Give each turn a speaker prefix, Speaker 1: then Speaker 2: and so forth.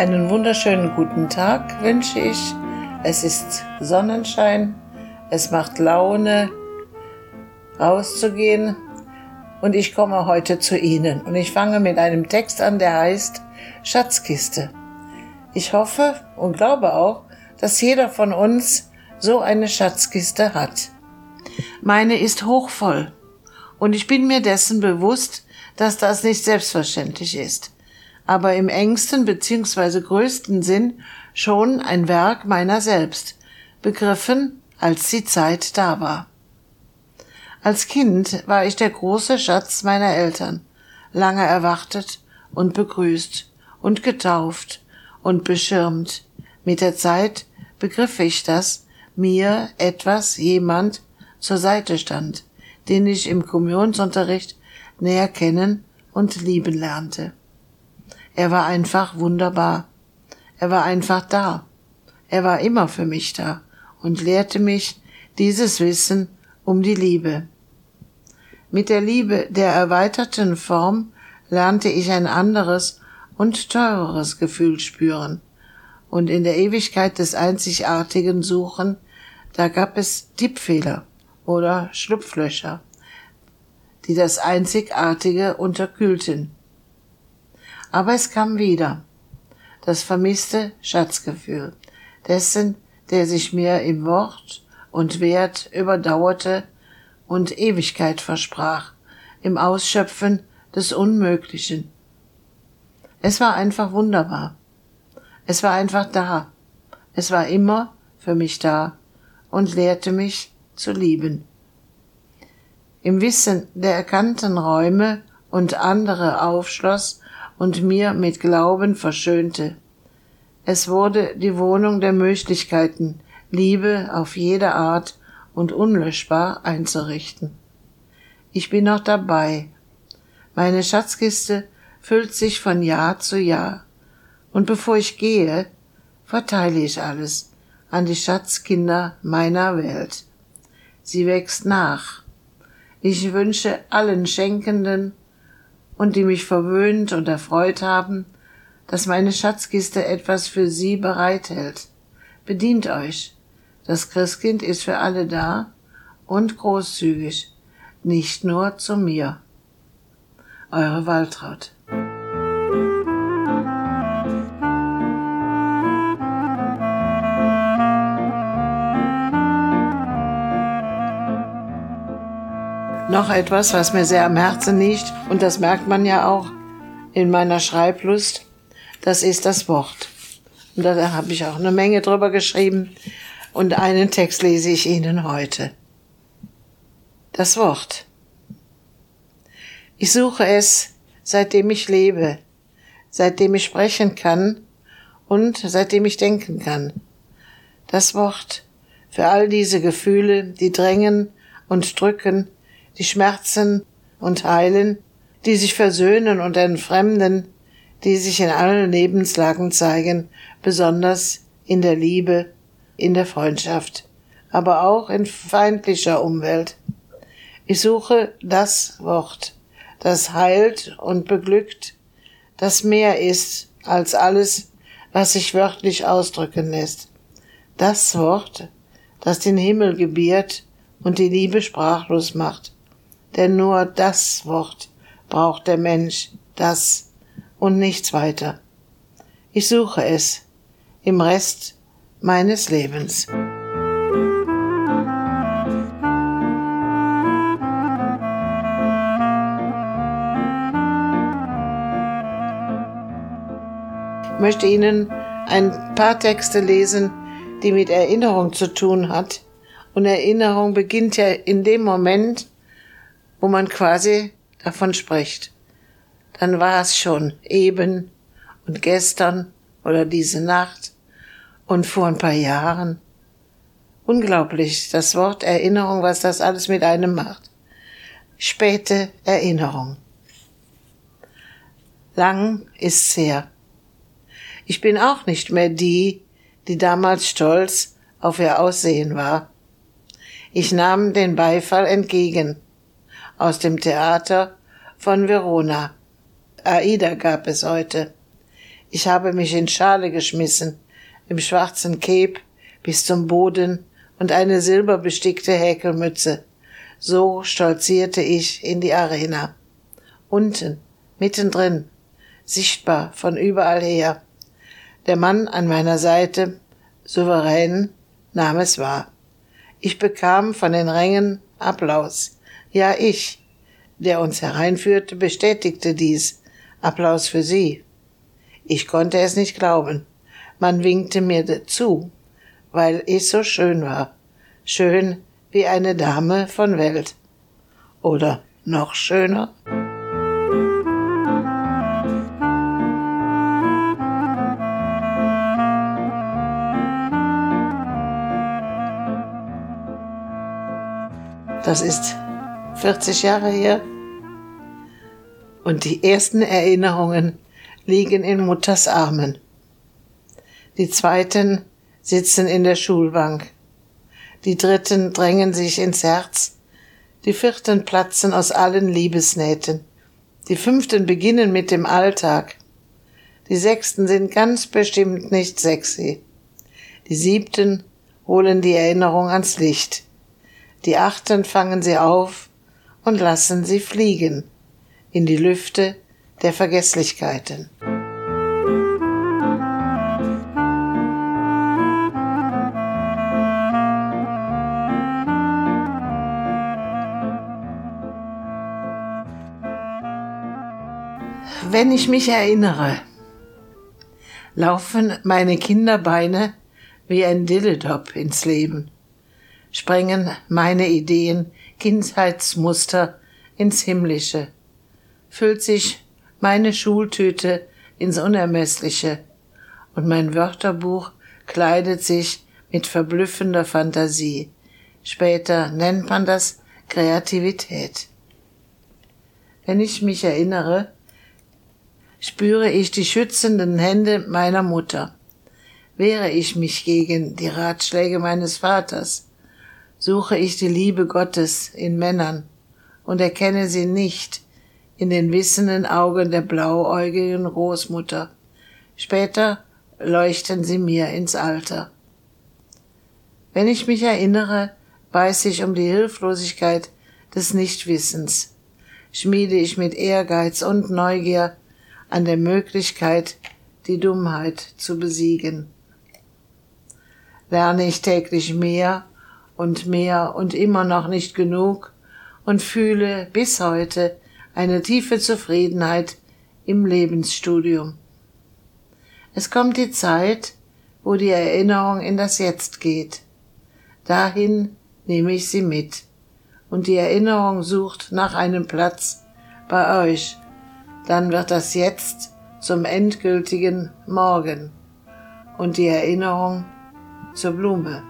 Speaker 1: Einen wunderschönen guten Tag wünsche ich. Es ist Sonnenschein, es macht Laune, rauszugehen und ich komme heute zu Ihnen und ich fange mit einem Text an, der heißt Schatzkiste. Ich hoffe und glaube auch, dass jeder von uns so eine Schatzkiste hat. Meine ist hochvoll und ich bin mir dessen bewusst, dass das nicht selbstverständlich ist aber im engsten bzw. größten Sinn schon ein Werk meiner selbst, begriffen, als die Zeit da war. Als Kind war ich der große Schatz meiner Eltern, lange erwartet und begrüßt und getauft und beschirmt. Mit der Zeit begriff ich, dass mir etwas, jemand zur Seite stand, den ich im Kommunionsunterricht näher kennen und lieben lernte. Er war einfach wunderbar. Er war einfach da. Er war immer für mich da und lehrte mich dieses Wissen um die Liebe. Mit der Liebe der erweiterten Form lernte ich ein anderes und teureres Gefühl spüren. Und in der Ewigkeit des einzigartigen Suchen, da gab es Tippfehler oder Schlupflöcher, die das Einzigartige unterkühlten. Aber es kam wieder. Das vermisste Schatzgefühl dessen, der sich mir im Wort und Wert überdauerte und Ewigkeit versprach, im Ausschöpfen des Unmöglichen. Es war einfach wunderbar. Es war einfach da. Es war immer für mich da und lehrte mich zu lieben. Im Wissen der erkannten Räume und andere aufschloss und mir mit Glauben verschönte. Es wurde die Wohnung der Möglichkeiten, Liebe auf jede Art und unlöschbar einzurichten. Ich bin noch dabei. Meine Schatzkiste füllt sich von Jahr zu Jahr. Und bevor ich gehe, verteile ich alles an die Schatzkinder meiner Welt. Sie wächst nach. Ich wünsche allen Schenkenden und die mich verwöhnt und erfreut haben, dass meine Schatzkiste etwas für sie bereithält. Bedient euch. Das Christkind ist für alle da und großzügig, nicht nur zu mir. Eure Waltraud. Noch etwas, was mir sehr am Herzen liegt, und das merkt man ja auch in meiner Schreiblust, das ist das Wort. Und da habe ich auch eine Menge drüber geschrieben, und einen Text lese ich Ihnen heute. Das Wort. Ich suche es, seitdem ich lebe, seitdem ich sprechen kann und seitdem ich denken kann. Das Wort für all diese Gefühle, die drängen und drücken, die Schmerzen und heilen, die sich versöhnen und entfremden, die sich in allen Lebenslagen zeigen, besonders in der Liebe, in der Freundschaft, aber auch in feindlicher Umwelt. Ich suche das Wort, das heilt und beglückt, das mehr ist als alles, was sich wörtlich ausdrücken lässt. Das Wort, das den Himmel gebiert und die Liebe sprachlos macht denn nur das Wort braucht der Mensch, das und nichts weiter. Ich suche es im Rest meines Lebens. Ich möchte Ihnen ein paar Texte lesen, die mit Erinnerung zu tun hat. Und Erinnerung beginnt ja in dem Moment, wo man quasi davon spricht. Dann war es schon eben und gestern oder diese Nacht und vor ein paar Jahren. Unglaublich, das Wort Erinnerung, was das alles mit einem macht. Späte Erinnerung. Lang ist's her. Ich bin auch nicht mehr die, die damals stolz auf ihr Aussehen war. Ich nahm den Beifall entgegen aus dem Theater von Verona. Aida gab es heute. Ich habe mich in Schale geschmissen, im schwarzen Cape bis zum Boden und eine silberbestickte Häkelmütze. So stolzierte ich in die Arena. Unten, mittendrin, sichtbar von überall her. Der Mann an meiner Seite, souverän, nahm es wahr. Ich bekam von den Rängen Applaus. Ja, ich, der uns hereinführte, bestätigte dies. Applaus für Sie. Ich konnte es nicht glauben. Man winkte mir zu, weil ich so schön war. Schön wie eine Dame von Welt. Oder noch schöner. Das ist 40 Jahre her. Und die ersten Erinnerungen liegen in Mutters Armen. Die zweiten sitzen in der Schulbank. Die dritten drängen sich ins Herz. Die vierten platzen aus allen Liebesnähten. Die fünften beginnen mit dem Alltag. Die sechsten sind ganz bestimmt nicht sexy. Die siebten holen die Erinnerung ans Licht. Die achten fangen sie auf und lassen sie fliegen in die Lüfte der Vergesslichkeiten. Wenn ich mich erinnere, laufen meine Kinderbeine wie ein Dilledop ins Leben sprengen meine Ideen, Kindheitsmuster ins Himmlische, füllt sich meine Schultüte ins Unermessliche und mein Wörterbuch kleidet sich mit verblüffender Fantasie. Später nennt man das Kreativität. Wenn ich mich erinnere, spüre ich die schützenden Hände meiner Mutter. Wehre ich mich gegen die Ratschläge meines Vaters, suche ich die Liebe Gottes in Männern und erkenne sie nicht in den wissenden Augen der blauäugigen Großmutter. Später leuchten sie mir ins Alter. Wenn ich mich erinnere, weiß ich um die Hilflosigkeit des Nichtwissens, schmiede ich mit Ehrgeiz und Neugier an der Möglichkeit, die Dummheit zu besiegen. Lerne ich täglich mehr und mehr und immer noch nicht genug und fühle bis heute eine tiefe Zufriedenheit im Lebensstudium. Es kommt die Zeit, wo die Erinnerung in das Jetzt geht. Dahin nehme ich sie mit. Und die Erinnerung sucht nach einem Platz bei euch. Dann wird das Jetzt zum endgültigen Morgen und die Erinnerung zur Blume.